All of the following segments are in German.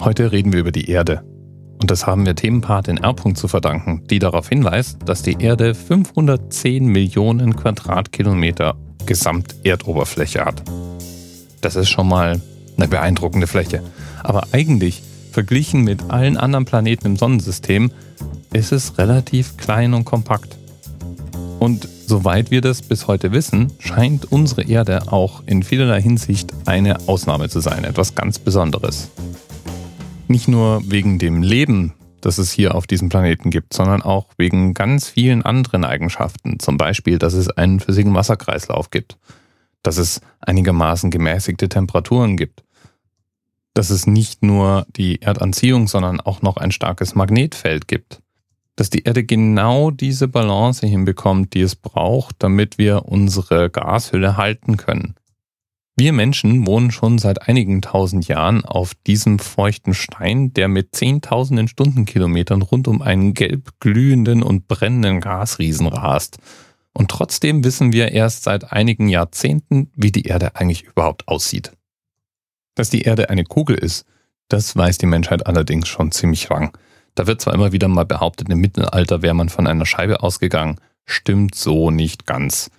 Heute reden wir über die Erde. Und das haben wir Themenpart in R. zu verdanken, die darauf hinweist, dass die Erde 510 Millionen Quadratkilometer Gesamterdoberfläche hat. Das ist schon mal eine beeindruckende Fläche. Aber eigentlich, verglichen mit allen anderen Planeten im Sonnensystem, ist es relativ klein und kompakt. Und soweit wir das bis heute wissen, scheint unsere Erde auch in vielerlei Hinsicht eine Ausnahme zu sein, etwas ganz Besonderes. Nicht nur wegen dem Leben, das es hier auf diesem Planeten gibt, sondern auch wegen ganz vielen anderen Eigenschaften. Zum Beispiel, dass es einen flüssigen Wasserkreislauf gibt, dass es einigermaßen gemäßigte Temperaturen gibt, dass es nicht nur die Erdanziehung, sondern auch noch ein starkes Magnetfeld gibt, dass die Erde genau diese Balance hinbekommt, die es braucht, damit wir unsere Gashülle halten können. Wir Menschen wohnen schon seit einigen tausend Jahren auf diesem feuchten Stein, der mit zehntausenden Stundenkilometern rund um einen gelb glühenden und brennenden Gasriesen rast. Und trotzdem wissen wir erst seit einigen Jahrzehnten, wie die Erde eigentlich überhaupt aussieht. Dass die Erde eine Kugel ist, das weiß die Menschheit allerdings schon ziemlich lang. Da wird zwar immer wieder mal behauptet, im Mittelalter wäre man von einer Scheibe ausgegangen, stimmt so nicht ganz.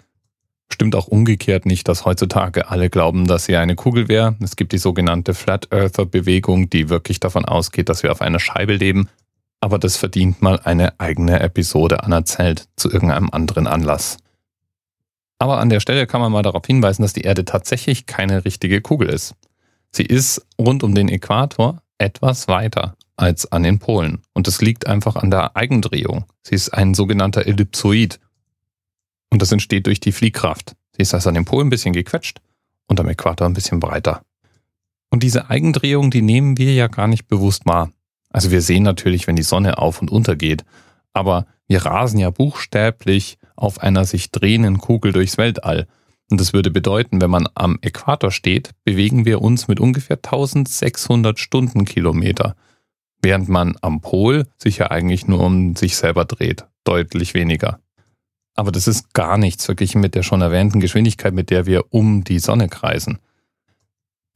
Stimmt auch umgekehrt nicht, dass heutzutage alle glauben, dass sie eine Kugel wäre. Es gibt die sogenannte Flat Earther Bewegung, die wirklich davon ausgeht, dass wir auf einer Scheibe leben. Aber das verdient mal eine eigene Episode anerzählt zu irgendeinem anderen Anlass. Aber an der Stelle kann man mal darauf hinweisen, dass die Erde tatsächlich keine richtige Kugel ist. Sie ist rund um den Äquator etwas weiter als an den Polen. Und das liegt einfach an der Eigendrehung. Sie ist ein sogenannter Ellipsoid und das entsteht durch die Fliehkraft. Sie ist also an dem Pol ein bisschen gequetscht und am Äquator ein bisschen breiter. Und diese Eigendrehung, die nehmen wir ja gar nicht bewusst wahr. Also wir sehen natürlich, wenn die Sonne auf und unter geht, aber wir rasen ja buchstäblich auf einer sich drehenden Kugel durchs Weltall. Und das würde bedeuten, wenn man am Äquator steht, bewegen wir uns mit ungefähr 1600 Stundenkilometer, während man am Pol sich ja eigentlich nur um sich selber dreht, deutlich weniger. Aber das ist gar nichts verglichen mit der schon erwähnten Geschwindigkeit, mit der wir um die Sonne kreisen.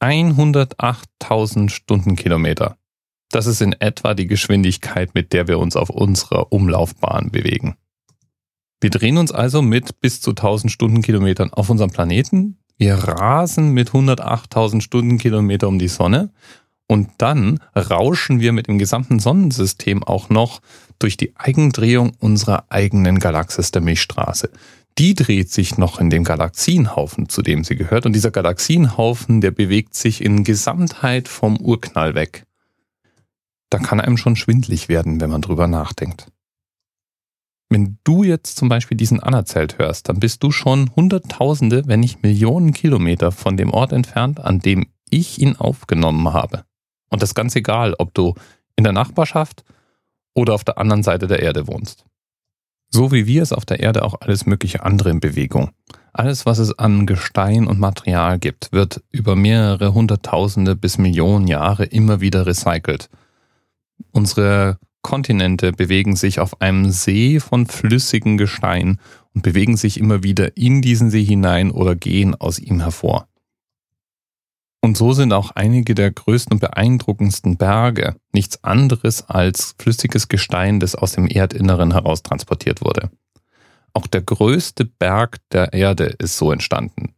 108.000 Stundenkilometer. Das ist in etwa die Geschwindigkeit, mit der wir uns auf unserer Umlaufbahn bewegen. Wir drehen uns also mit bis zu 1000 Stundenkilometern auf unserem Planeten. Wir rasen mit 108.000 Stundenkilometer um die Sonne und dann rauschen wir mit dem gesamten Sonnensystem auch noch durch die Eigendrehung unserer eigenen Galaxis der Milchstraße. Die dreht sich noch in dem Galaxienhaufen, zu dem sie gehört. Und dieser Galaxienhaufen, der bewegt sich in Gesamtheit vom Urknall weg. Da kann einem schon schwindlig werden, wenn man drüber nachdenkt. Wenn du jetzt zum Beispiel diesen Anerzählt hörst, dann bist du schon Hunderttausende, wenn nicht Millionen Kilometer von dem Ort entfernt, an dem ich ihn aufgenommen habe. Und das ganz egal, ob du in der Nachbarschaft oder auf der anderen Seite der Erde wohnst. So wie wir es auf der Erde auch alles mögliche andere in Bewegung. Alles, was es an Gestein und Material gibt, wird über mehrere Hunderttausende bis Millionen Jahre immer wieder recycelt. Unsere Kontinente bewegen sich auf einem See von flüssigem Gestein und bewegen sich immer wieder in diesen See hinein oder gehen aus ihm hervor. Und so sind auch einige der größten und beeindruckendsten Berge nichts anderes als flüssiges Gestein, das aus dem Erdinneren heraus transportiert wurde. Auch der größte Berg der Erde ist so entstanden.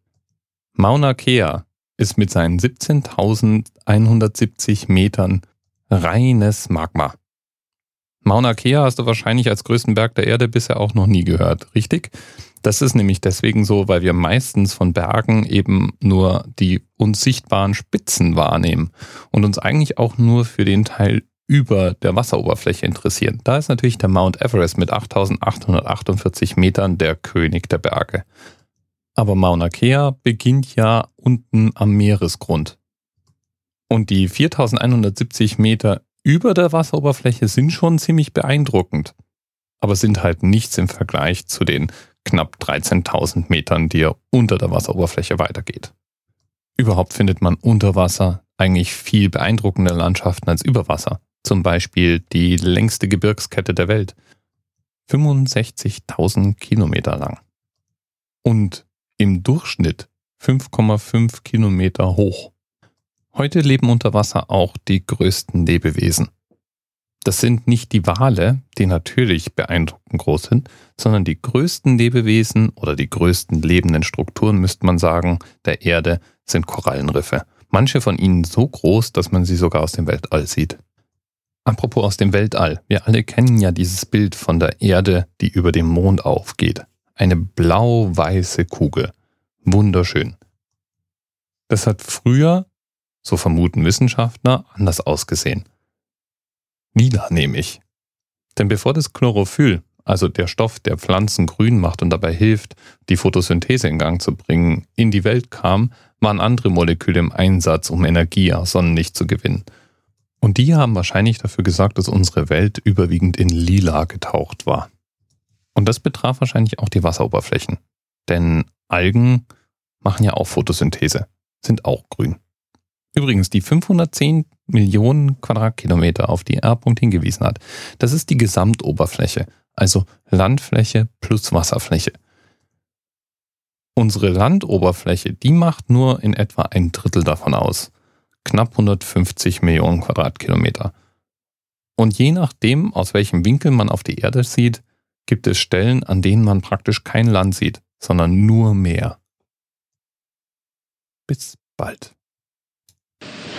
Mauna Kea ist mit seinen 17.170 Metern reines Magma. Mauna Kea hast du wahrscheinlich als größten Berg der Erde bisher auch noch nie gehört, richtig? Das ist nämlich deswegen so, weil wir meistens von Bergen eben nur die uns sichtbaren Spitzen wahrnehmen und uns eigentlich auch nur für den Teil über der Wasseroberfläche interessieren. Da ist natürlich der Mount Everest mit 8848 Metern der König der Berge. Aber Mauna Kea beginnt ja unten am Meeresgrund. Und die 4170 Meter über der Wasseroberfläche sind schon ziemlich beeindruckend, aber sind halt nichts im Vergleich zu den knapp 13.000 Metern, die er unter der Wasseroberfläche weitergeht. Überhaupt findet man unter Wasser eigentlich viel beeindruckende Landschaften als über Wasser. Zum Beispiel die längste Gebirgskette der Welt. 65.000 Kilometer lang. Und im Durchschnitt 5,5 Kilometer hoch. Heute leben unter Wasser auch die größten Lebewesen. Das sind nicht die Wale, die natürlich beeindruckend groß sind, sondern die größten Lebewesen oder die größten lebenden Strukturen, müsste man sagen, der Erde sind Korallenriffe. Manche von ihnen so groß, dass man sie sogar aus dem Weltall sieht. Apropos aus dem Weltall. Wir alle kennen ja dieses Bild von der Erde, die über dem Mond aufgeht. Eine blau-weiße Kugel. Wunderschön. Das hat früher, so vermuten Wissenschaftler, anders ausgesehen. Lila nehme ich. Denn bevor das Chlorophyll, also der Stoff, der Pflanzen grün macht und dabei hilft, die Photosynthese in Gang zu bringen, in die Welt kam, waren andere Moleküle im Einsatz, um Energie aus Sonnenlicht zu gewinnen. Und die haben wahrscheinlich dafür gesorgt, dass unsere Welt überwiegend in lila getaucht war. Und das betraf wahrscheinlich auch die Wasseroberflächen. Denn Algen machen ja auch Photosynthese, sind auch grün. Übrigens, die 510 Millionen Quadratkilometer, auf die R. hingewiesen hat, das ist die Gesamtoberfläche, also Landfläche plus Wasserfläche. Unsere Landoberfläche, die macht nur in etwa ein Drittel davon aus. Knapp 150 Millionen Quadratkilometer. Und je nachdem, aus welchem Winkel man auf die Erde sieht, gibt es Stellen, an denen man praktisch kein Land sieht, sondern nur Meer. Bis bald.